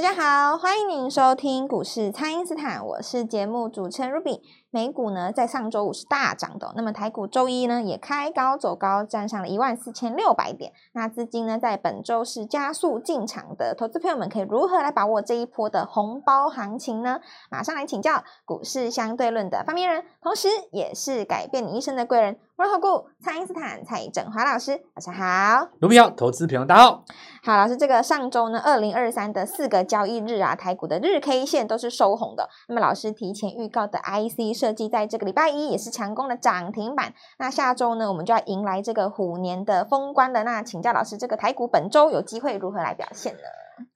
大家好，欢迎您收听股市蔡因斯坦，我是节目主持人 Ruby。美股呢在上周五是大涨的，那么台股周一呢也开高走高，站上了一万四千六百点。那资金呢在本周是加速进场的，投资朋友们可以如何来把握这一波的红包行情呢？马上来请教股市相对论的发明人，同时也是改变你一生的贵人。摩尔投顾蔡因斯坦蔡振华老师，晚上好。卢比好，投资朋友大家好。好，老师，这个上周呢，二零二三的四个交易日啊，台股的日 K 线都是收红的。那么老师提前预告的 IC 设计，在这个礼拜一也是强攻的涨停板。那下周呢，我们就要迎来这个虎年的封关了。那请教老师，这个台股本周有机会如何来表现呢？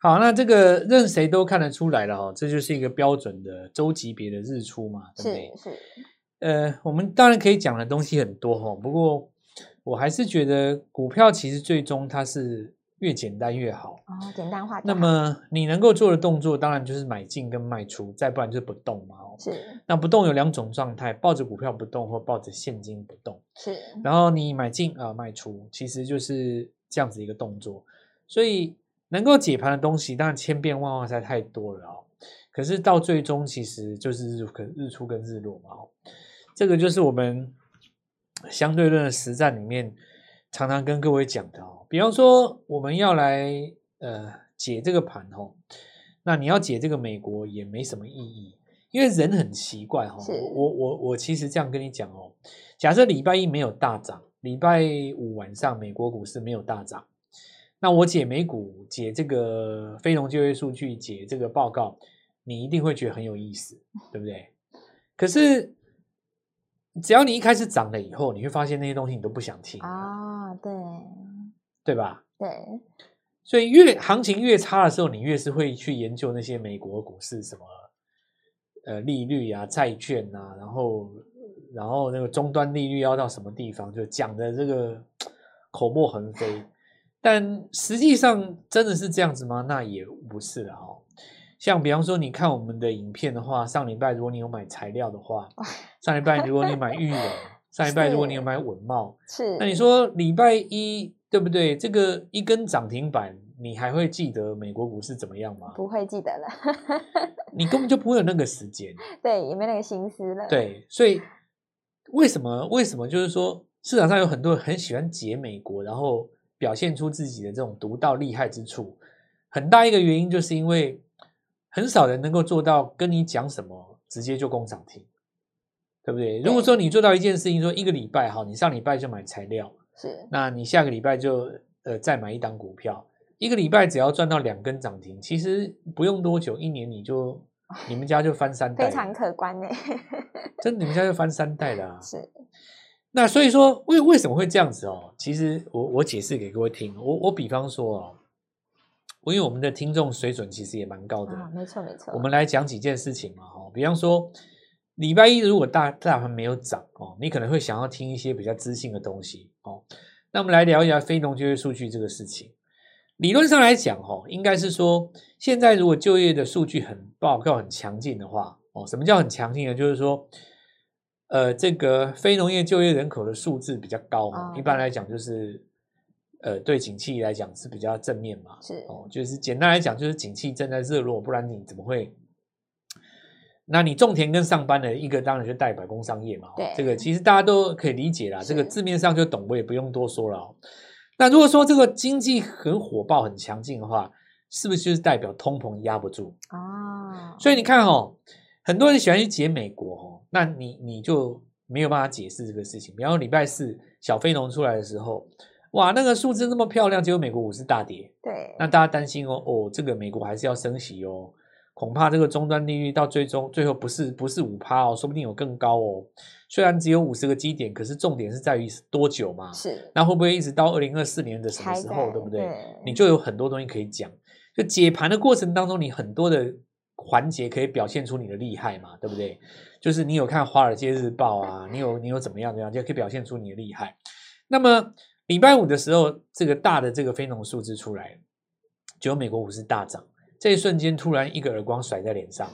好，那这个任谁都看得出来了哈，这就是一个标准的周级别的日出嘛，对不对？是是。呃，我们当然可以讲的东西很多哈，不过我还是觉得股票其实最终它是越简单越好哦，简单化。那么你能够做的动作，当然就是买进跟卖出，再不然就是不动嘛。是。那不动有两种状态，抱着股票不动，或抱着现金不动。是。然后你买进啊、呃，卖出，其实就是这样子一个动作。所以能够解盘的东西，当然千变万化才太多了哦。可是到最终，其实就是日日出跟日落嘛。哦这个就是我们相对论的实战里面常常跟各位讲的哦。比方说，我们要来呃解这个盘哦，那你要解这个美国也没什么意义，因为人很奇怪哈。我我我其实这样跟你讲哦，假设礼拜一没有大涨，礼拜五晚上美国股市没有大涨，那我解美股解这个非农就业数据解这个报告，你一定会觉得很有意思，对不对？可是。只要你一开始涨了以后，你会发现那些东西你都不想听啊、哦，对，对吧？对，所以越行情越差的时候，你越是会去研究那些美国股市什么，呃，利率啊、债券啊，然后然后那个终端利率要到什么地方，就讲的这个口沫横飞。但实际上真的是这样子吗？那也不是的哦。像比方说，你看我们的影片的话，上礼拜如果你有买材料的话，上礼拜如果你买裕隆，上礼拜如果你有买稳懋，是，那你说礼拜一对不对？这个一根涨停板，你还会记得美国股市怎么样吗？不会记得了，你根本就不会有那个时间，对，也没那个心思了。对，所以为什么？为什么？就是说市场上有很多人很喜欢解美国，然后表现出自己的这种独到厉害之处，很大一个原因就是因为。很少人能够做到跟你讲什么直接就攻涨停，对不对？如果说你做到一件事情，说一个礼拜好，你上礼拜就买材料，是，那你下个礼拜就呃再买一档股票，一个礼拜只要赚到两根涨停，其实不用多久，一年你就 你们家就翻三代，非常可观呢。真的，你们家就翻三代了啊。是，那所以说为为什么会这样子哦？其实我我解释给各位听，我我比方说哦。因为我们的听众水准其实也蛮高的，啊，没错没错。我们来讲几件事情嘛，哈，比方说礼拜一如果大大盘没有涨哦，你可能会想要听一些比较知性的东西哦。那我们来聊一下非农就业数据这个事情。理论上来讲，哦，应该是说现在如果就业的数据很报告很强劲的话，哦，什么叫很强劲呢？就是说，呃，这个非农业就业人口的数字比较高嘛，哦，一般来讲就是。呃，对景气来讲是比较正面嘛，是哦，就是简单来讲，就是景气正在热络，不然你怎么会？那你种田跟上班的一个当然就代表工商业嘛，对，这个其实大家都可以理解啦，这个字面上就懂，我也不用多说了哦。那如果说这个经济很火爆、很强劲的话，是不是就是代表通膨压不住啊？哦，所以你看哦，很多人喜欢去解美国哦，那你你就没有办法解释这个事情。比方说礼拜四小非农出来的时候。哇，那个数字那么漂亮，结果美国股市大跌。对，那大家担心哦，哦，这个美国还是要升息哦，恐怕这个终端利率到最终最后不是不是五趴哦，说不定有更高哦。虽然只有五十个基点，可是重点是在于多久嘛？是，那会不会一直到二零二四年的什么时候，对不对？对，你就有很多东西可以讲。就解盘的过程当中，你很多的环节可以表现出你的厉害嘛，对不对？就是你有看《华尔街日报》啊，你有你有怎么样怎么样，就可以表现出你的厉害。那么。礼拜五的时候，这个大的这个非农数字出来，结果美国股市大涨，这一瞬间突然一个耳光甩在脸上。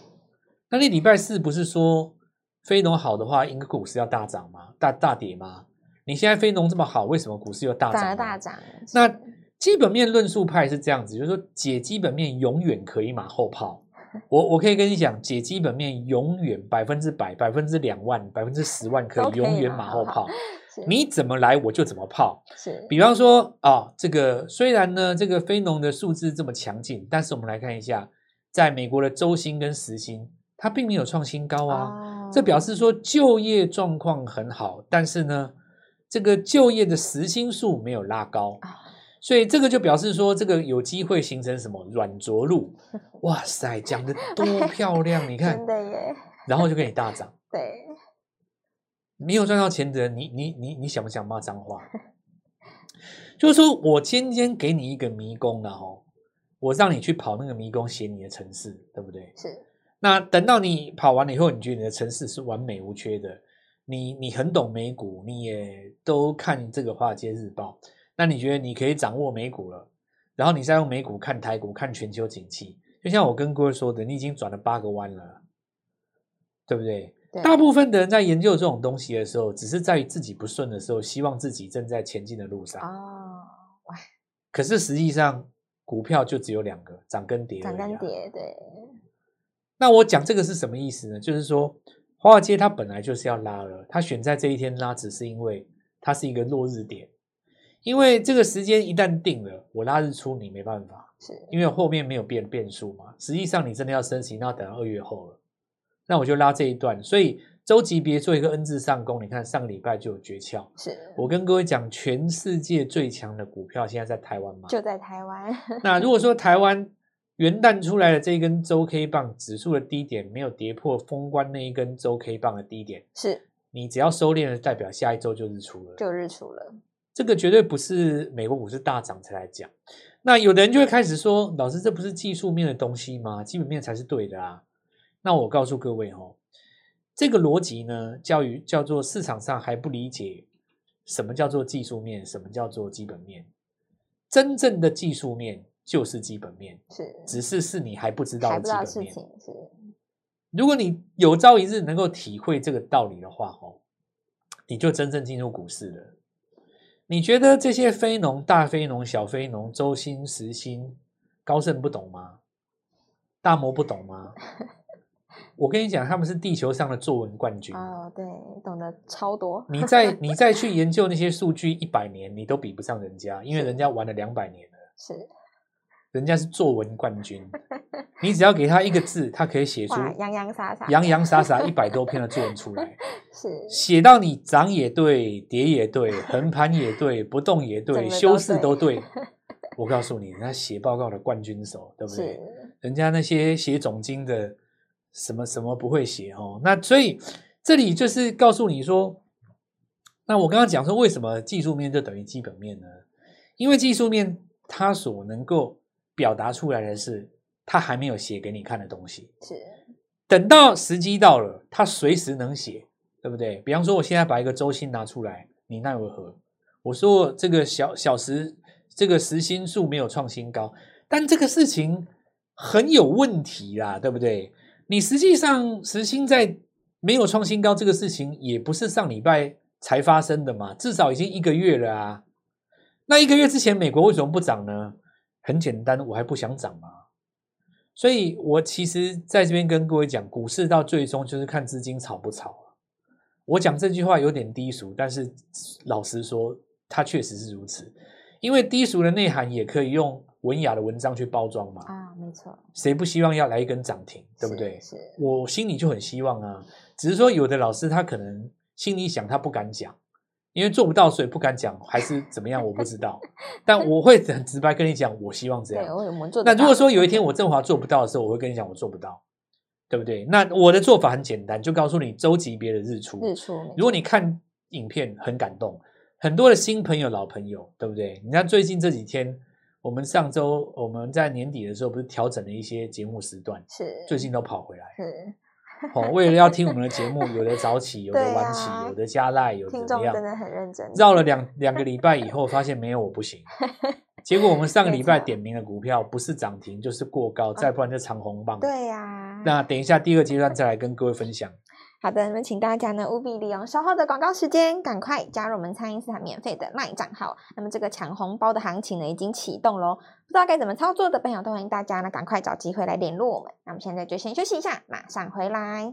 那你礼拜四不是说非农好的话，应该股市要大涨吗？大大跌吗？你现在非农这么好，为什么股市又大涨？大涨。那基本面论述派是这样子，就是说解基本面永远可以马后炮。我我可以跟你讲，解基本面永远百分之百、百分之两万、百分之十万可以永远马后炮。你怎么来我就怎么泡。是，比方说啊、哦，这个虽然呢，这个非农的数字这么强劲，但是我们来看一下，在美国的周薪跟时薪，它并没有创新高啊。哦、这表示说就业状况很好，但是呢，这个就业的时薪数没有拉高。哦所以这个就表示说，这个有机会形成什么软着陆？哇塞，讲的多漂亮！你看，真的耶。然后就给你大涨。对，没有赚到钱的人，你你你你想不想骂脏话？就是说我今天给你一个迷宫了哈，我让你去跑那个迷宫，写你的城市，对不对？是。那等到你跑完了以后，你觉得你的城市是完美无缺的，你你很懂美股，你也都看这个华尔街日报。那你觉得你可以掌握美股了，然后你再用美股看台股，看全球景气，就像我跟各位说的，你已经转了八个弯了，对不对？对。大部分的人在研究这种东西的时候，只是在于自己不顺的时候，希望自己正在前进的路上。哦，哇！可是实际上，股票就只有两个，涨跟跌。涨跟跌，对。那我讲这个是什么意思呢？就是说，华尔街它本来就是要拉了，它选在这一天拉，只是因为它是一个落日点。因为这个时间一旦定了，我拉日出你没办法，是因为后面没有变变数嘛。实际上你真的要升息，那要等到二月后了。那我就拉这一段，所以周级别做一个 N 字上攻。你看上个礼拜就有诀窍。是我跟各位讲，全世界最强的股票现在在台湾嘛？就在台湾。那如果说台湾元旦出来的这一根周 K 棒指数的低点没有跌破封关那一根周 K 棒的低点，是你只要收敛了，代表下一周就日出了，就日出了。这个绝对不是美国股市大涨才来讲，那有的人就会开始说：“老师，这不是技术面的东西吗？基本面才是对的啊！”那我告诉各位哦，这个逻辑呢，教育叫做市场上还不理解什么叫做技术面，什么叫做基本面。真正的技术面就是基本面，是，只是是你还不知道的基本面。是，如果你有朝一日能够体会这个道理的话，哦，你就真正进入股市了。你觉得这些非农、大非农、小非农、周薪、时薪，高盛不懂吗？大摩不懂吗？我跟你讲，他们是地球上的作文冠军哦，对，懂得超多。你再 你再去研究那些数据，一百年你都比不上人家，因为人家玩了两百年了。是。人家是作文冠军，你只要给他一个字，他可以写出洋洋洒洒、洋洋洒洒一百多篇的作文出来。是写到你涨也对，跌也对，横盘也对，不动也对，对修饰都对。我告诉你，那写报告的冠军手，对不对？人家那些写总经的，什么什么不会写哦。那所以这里就是告诉你说，那我刚刚讲说，为什么技术面就等于基本面呢？因为技术面它所能够表达出来的是他还没有写给你看的东西，是等到时机到了，他随时能写，对不对？比方说，我现在把一个周薪拿出来，你奈为何？我说这个小小时这个时薪数没有创新高，但这个事情很有问题啦，对不对？你实际上时薪在没有创新高这个事情，也不是上礼拜才发生的嘛，至少已经一个月了啊。那一个月之前，美国为什么不涨呢？很简单，我还不想涨嘛，所以我其实在这边跟各位讲，股市到最终就是看资金炒不炒。我讲这句话有点低俗，但是老实说，它确实是如此。因为低俗的内涵也可以用文雅的文章去包装嘛。啊，没错。谁不希望要来一根涨停，对不对？我心里就很希望啊，只是说有的老师他可能心里想，他不敢讲。因为做不到，所以不敢讲，还是怎么样，我不知道。但我会很直白跟你讲，我希望这样。对，我们做。那如果说有一天我振华做不到的时候，我会跟你讲，我做不到，对不对？那我的做法很简单，就告诉你周级别的日出。日出。如果你看影片很感动，很多的新朋友、老朋友，对不对？你看最近这几天，我们上周我们在年底的时候不是调整了一些节目时段，是最近都跑回来。是。哦，为了要听我们的节目，有的早起，有的晚起，有的加赖，有的怎么样？真的很认真。绕了两两个礼拜以后，发现没有我不行。结果我们上个礼拜 点名的股票，不是涨停就是过高，再不然就长红棒。对呀。那等一下第二个阶段再来跟各位分享。好的，那么请大家呢务必利用稍后的广告时间，赶快加入我们餐饮市场免费的卖账号。那么这个抢红包的行情呢已经启动喽，不知道该怎么操作的朋友都欢迎大家呢赶快找机会来联络我们。那我们现在就先休息一下，马上回来。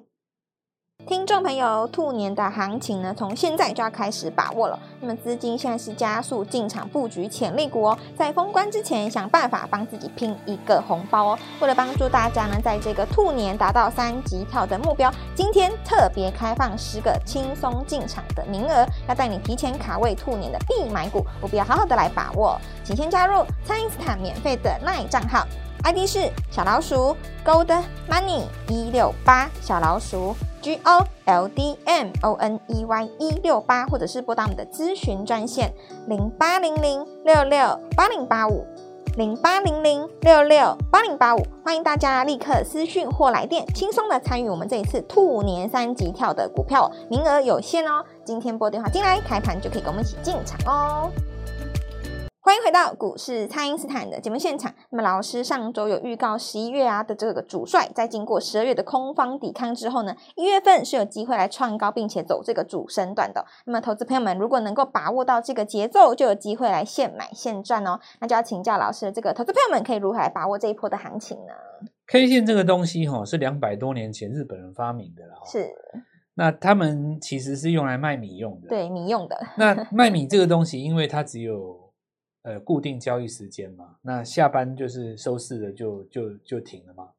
听众朋友，兔年的行情呢，从现在就要开始把握了。那么资金现在是加速进场布局潜力股哦，在封关之前想办法帮自己拼一个红包哦。为了帮助大家呢，在这个兔年达到三级跳的目标，今天特别开放十个轻松进场的名额，要带你提前卡位兔年的必买股，务必要好好的来把握。请先加入蔡因斯坦免费的 LINE 账号。ID 是小老鼠 Gold Money 一六八，小老鼠 G O L D M O N E Y 一六八，或者是拨打我们的咨询专线零八零零六六八零八五零八零零六六八零八五，欢迎大家立刻私讯或来电，轻松的参与我们这一次兔年三级跳的股票，名额有限哦。今天拨电话进来，开盘就可以跟我们一起进场哦。欢迎回到股市，蔡因斯坦的节目现场。那么老师上周有预告，十一月啊的这个主帅，在经过十二月的空方抵抗之后呢，一月份是有机会来创高，并且走这个主升段的。那么投资朋友们如果能够把握到这个节奏，就有机会来现买现赚哦。那就要请教老师，这个投资朋友们可以如何来把握这一波的行情呢？K 线这个东西哈、哦，是两百多年前日本人发明的了、哦，是。那他们其实是用来卖米用的，对，米用的。那卖米这个东西，因为它只有呃，固定交易时间嘛，那下班就是收市了就，就就就停了嘛。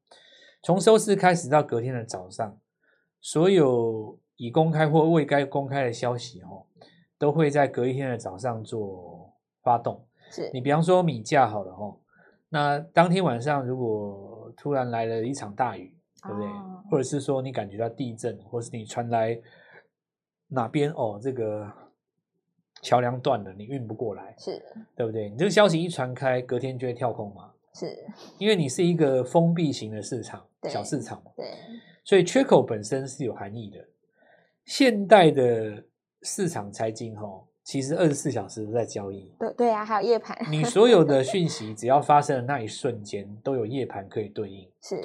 从收市开始到隔天的早上，所有已公开或未该公开的消息哦，都会在隔一天的早上做发动。是你比方说米价好了哦，那当天晚上如果突然来了一场大雨，对不对？哦、或者是说你感觉到地震，或是你传来哪边哦这个。桥梁断了，你运不过来，是，对不对？你这个消息一传开，隔天就会跳空嘛，是，因为你是一个封闭型的市场，小市场嘛，对，所以缺口本身是有含义的。现代的市场财经哈，其实二十四小时都在交易，对对啊，还有夜盘，你 所有的讯息只要发生的那一瞬间，都有夜盘可以对应，是。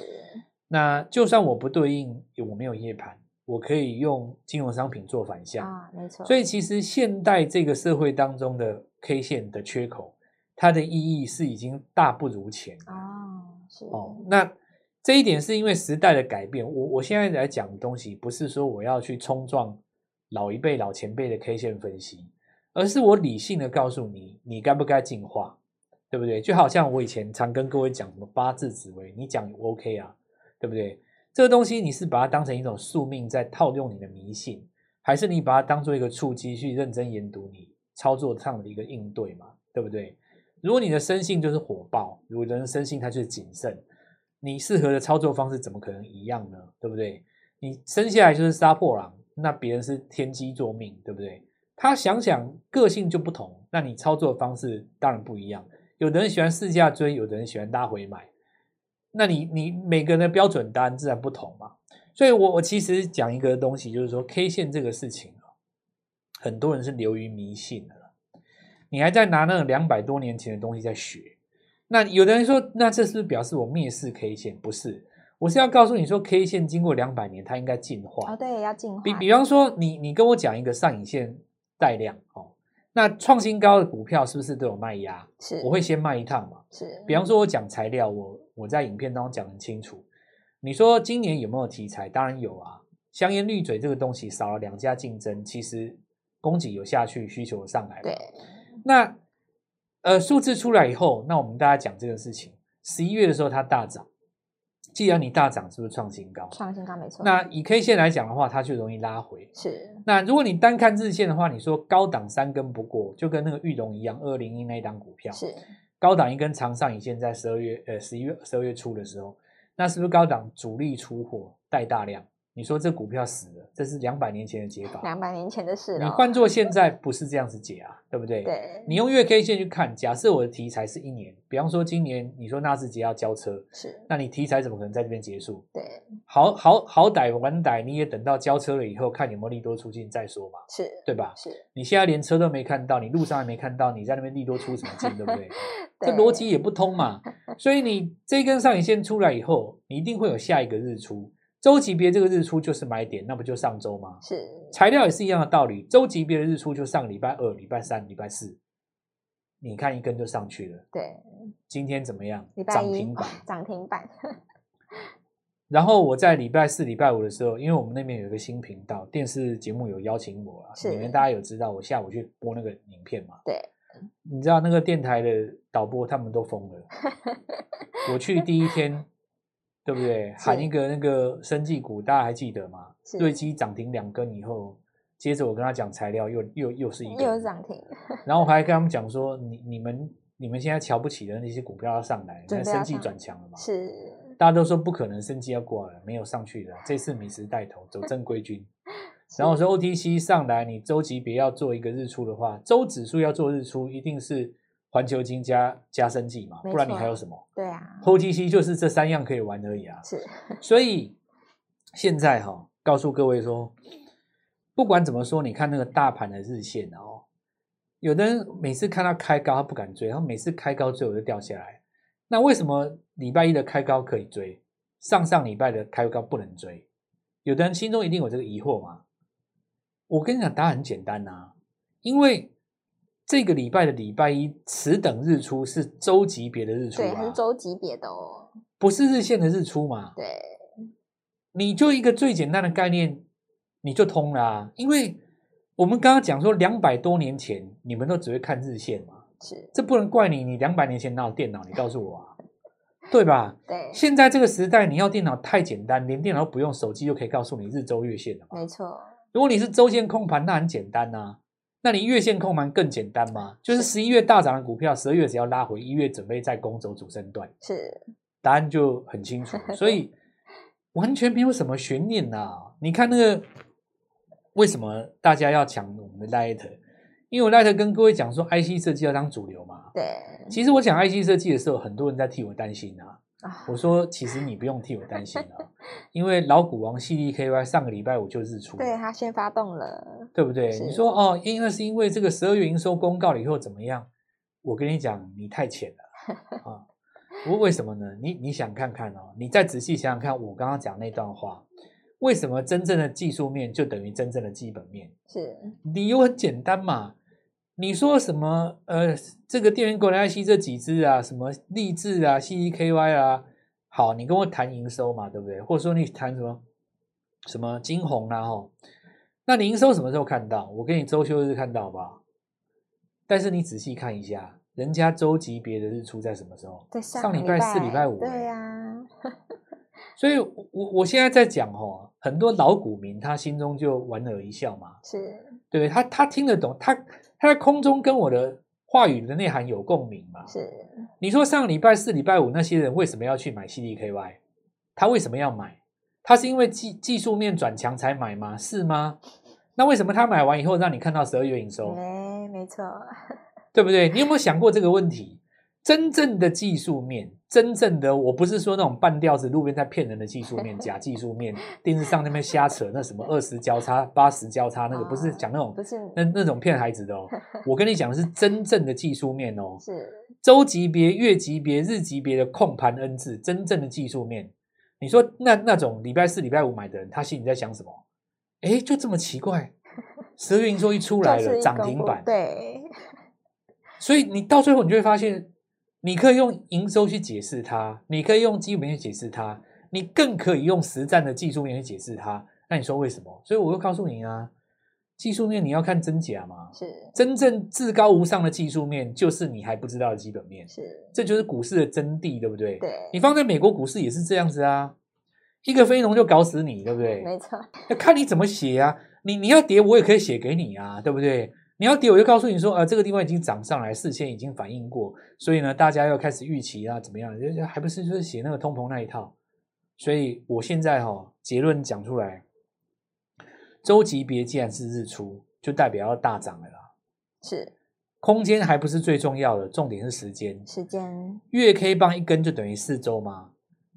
那就算我不对应，我没有夜盘。我可以用金融商品做反向啊，没错。所以其实现代这个社会当中的 K 线的缺口，它的意义是已经大不如前啊。是哦，那这一点是因为时代的改变。我我现在来讲的东西，不是说我要去冲撞老一辈、老前辈的 K 线分析，而是我理性的告诉你，你该不该进化，对不对？就好像我以前常跟各位讲什么八字紫微，你讲 OK 啊，对不对？这个东西你是把它当成一种宿命在套用你的迷信，还是你把它当做一个触机去认真研读你操作上的一个应对嘛？对不对？如果你的生性就是火爆，如果人的生性它就是谨慎，你适合的操作方式怎么可能一样呢？对不对？你生下来就是杀破狼，那别人是天机作命，对不对？他想想个性就不同，那你操作方式当然不一样。有的人喜欢试驾追，有的人喜欢拉回买。那你你每个人的标准答案自然不同嘛，所以我我其实讲一个东西，就是说 K 线这个事情啊，很多人是流于迷信的，你还在拿那种两百多年前的东西在学，那有的人说，那这是不是表示我蔑视 K 线？不是，我是要告诉你说，K 线经过两百年，它应该进化。哦，对，要进化。比比方说，你你跟我讲一个上影线带量哦。那创新高的股票是不是都有卖压？是，我会先卖一趟嘛。是，比方说，我讲材料，我我在影片当中讲很清楚。你说今年有没有题材？当然有啊。香烟滤嘴这个东西少了两家竞争，其实供给有下去，需求上来了。对。那呃，数字出来以后，那我们大家讲这个事情，十一月的时候它大涨。既然你大涨，是不是创新高？创新高没错。那以 K 线来讲的话，它就容易拉回。是。那如果你单看日线的话，你说高档三根不过，就跟那个玉龙一样，二零一那一档股票是高档一根长上影线，在十二月呃十一月十二月初的时候，那是不是高档主力出货带大量？你说这股票死了，这是两百年前的解法。两百年前的事了。你换做现在不是这样子解啊，对不对？对。你用月 K 线去看，假设我的题材是一年，比方说今年你说纳智捷要交车，是，那你题材怎么可能在这边结束？对。好好好歹晚歹你也等到交车了以后，看有没有利多出尽再说嘛，是对吧？是。你现在连车都没看到，你路上还没看到，你在那边利多出什么劲，对不对？对。这逻辑也不通嘛。所以你这根上影线出来以后，你一定会有下一个日出。周级别这个日出就是买点，那不就上周吗？是，材料也是一样的道理，周级别的日出就上礼拜二、礼拜三、礼拜四，你看一根就上去了。对，今天怎么样？礼拜，涨停板，涨停板。然后我在礼拜四、礼拜五的时候，因为我们那边有一个新频道，电视节目有邀请我啊，你们大家有知道，我下午去播那个影片嘛？对，你知道那个电台的导播他们都疯了。我去第一天，对不对？喊一个那个生技股，大家还记得吗？瑞基涨停两根以后，接着我跟他讲材料又，又又又是一个又涨停。然后我还跟他们讲说，你你们你们现在瞧不起的那些股票要上来，那生技转强了嘛？是。大家都说不可能，生技要过了，没有上去的。这次美食带头走正规军，然后我说 OTC 上来，你周级别要做一个日出的话，周指数要做日出，一定是环球金加加生技嘛，不然你还有什么？对啊，OTC 就是这三样可以玩而已啊。是，所以现在哈、哦，告诉各位说，不管怎么说，你看那个大盘的日线哦，有的人每次看到开高他不敢追，然后每次开高最后就掉下来。那为什么礼拜一的开高可以追，上上礼拜的开高不能追？有的人心中一定有这个疑惑嘛？我跟你讲，答案很简单呐、啊，因为这个礼拜的礼拜一此等日出是周级别的日出、啊，对，是周级别的哦，不是日线的日出嘛？对，你就一个最简单的概念，你就通了、啊，因为我们刚刚讲说两百多年前你们都只会看日线嘛。是，这不能怪你。你两百年前哪有电脑？你告诉我啊，对吧？对。现在这个时代，你要电脑太简单，连电脑都不用，手机就可以告诉你日周月线了嘛。没错。如果你是周线控盘，那很简单呐、啊。那你月线控盘更简单吗？就是十一月大涨的股票，十二月只要拉回，一月准备再攻走主升段。是。答案就很清楚，所以完全没有什么悬念呐、啊。你看那个，为什么大家要抢我们的 Light？因为我那天跟各位讲说，IC 设计要当主流嘛。对。其实我讲 IC 设计的时候，很多人在替我担心啊。我说，其实你不用替我担心啊，因为老股王 CDKY 上个礼拜五就日出了。对，他先发动了，对不对？你说哦，因为是因为这个十二月营收公告了以后怎么样？我跟你讲，你太浅了 啊。不过为什么呢？你你想看看哦，你再仔细想想看，我刚刚讲那段话。为什么真正的技术面就等于真正的基本面？是理由很简单嘛。你说什么？呃，这个电源管理 IC 这几只啊，什么立志啊、CDKY 啊，好，你跟我谈营收嘛，对不对？或者说你谈什么什么晶宏啊，吼，那你营收什么时候看到？我给你周休日看到好不好？但是你仔细看一下，人家周级别的日出在什么时候？上上礼拜四、礼拜五。对呀、啊。所以我，我我现在在讲吼，很多老股民他心中就莞尔一笑嘛，是对不对？他他听得懂他。他在空中跟我的话语的内涵有共鸣吗？是。你说上礼拜四、礼拜五那些人为什么要去买 CDKY？他为什么要买？他是因为技技术面转强才买吗？是吗？那为什么他买完以后让你看到十二月营收？没，没错，对不对？你有没有想过这个问题？真正的技术面，真正的我不是说那种半吊子路边在骗人的技术面，假技术面，电视上那边瞎扯那什么二十交叉、八十交叉，那个不是讲那种，不是那那种骗孩子的哦。我跟你讲的是真正的技术面哦，是周级别、月级别、日级别的控盘 N 字，真正的技术面。你说那那种礼拜四、礼拜五买的人，他心里在想什么？哎，就这么奇怪，十月营收一出来了，涨停板，对。所以你到最后你就会发现。你可以用营收去解释它，你可以用基本面去解释它，你更可以用实战的技术面去解释它。那你说为什么？所以我又告诉你啊，技术面你要看真假嘛。是真正至高无上的技术面，就是你还不知道的基本面。是，这就是股市的真谛，对不对？对。你放在美国股市也是这样子啊，一个非农就搞死你，对不对？没错。那看你怎么写啊，你你要跌，我也可以写给你啊，对不对？你要跌，我就告诉你说，啊、呃，这个地方已经涨上来，事先已经反应过，所以呢，大家要开始预期啊，怎么样？还不是就是写那个通膨那一套。所以我现在哈、哦、结论讲出来，周级别既然是日出，就代表要大涨了啦。是，空间还不是最重要的，重点是时间。时间，月 K 棒一根就等于四周吗？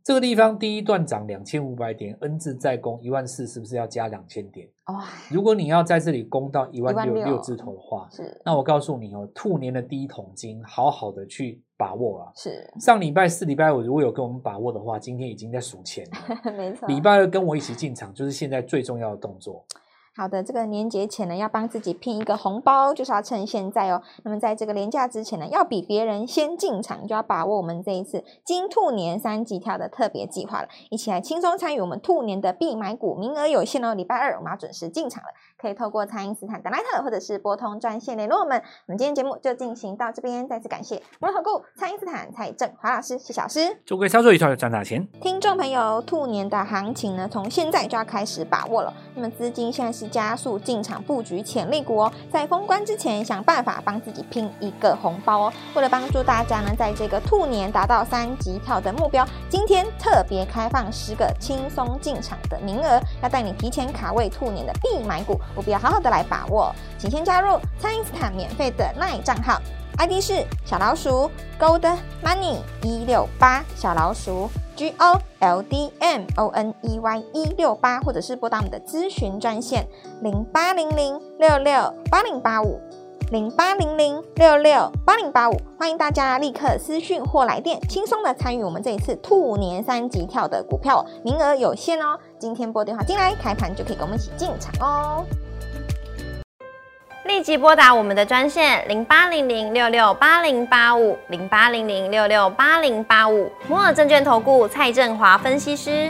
这个地方第一段涨两千五百点，N 字再攻一万四，是不是要加两千点？哇！如果你要在这里攻到一万六六字头的话，是。那我告诉你哦，兔年的第一桶金，好好的去把握了。是上礼拜四、礼拜五如果有跟我们把握的话，今天已经在数钱了。没错。礼拜二跟我一起进场，就是现在最重要的动作。好的，这个年节前呢，要帮自己拼一个红包，就是要趁现在哦。那么在这个年假之前呢，要比别人先进场，就要把握我们这一次金兔年三级跳的特别计划了。一起来轻松参与我们兔年的必买股，名额有限哦。礼拜二我们要准时进场了，可以透过蔡因斯坦的 LINE 或者是拨通专线联络我们。我们今天节目就进行到这边，再次感谢摩尔投顾蔡因斯坦蔡正华老师，谢谢老师。祝各位操作愉快，赚大钱！听众朋友，兔年的行情呢，从现在就要开始把握了。那么资金现在是加速进场。场布局潜力股哦，在封关之前想办法帮自己拼一个红包哦。为了帮助大家呢，在这个兔年达到三级跳的目标，今天特别开放十个轻松进场的名额，要带你提前卡位兔年的必买股，务必要好好的来把握。请先加入蔡因斯坦免费的 LINE 账号，ID 是小老鼠 Gold Money 一六八小老鼠。G O L D M O N E Y 一六八，或者是拨打我们的咨询专线零八零零六六八零八五零八零零六六八零八五，欢迎大家立刻私讯或来电，轻松的参与我们这一次兔年三级跳的股票，名额有限哦。今天拨电话进来，开盘就可以跟我们一起进场哦。立即拨打我们的专线零八零零六六八零八五零八零零六六八零八五摩尔证券投顾蔡振华分析师。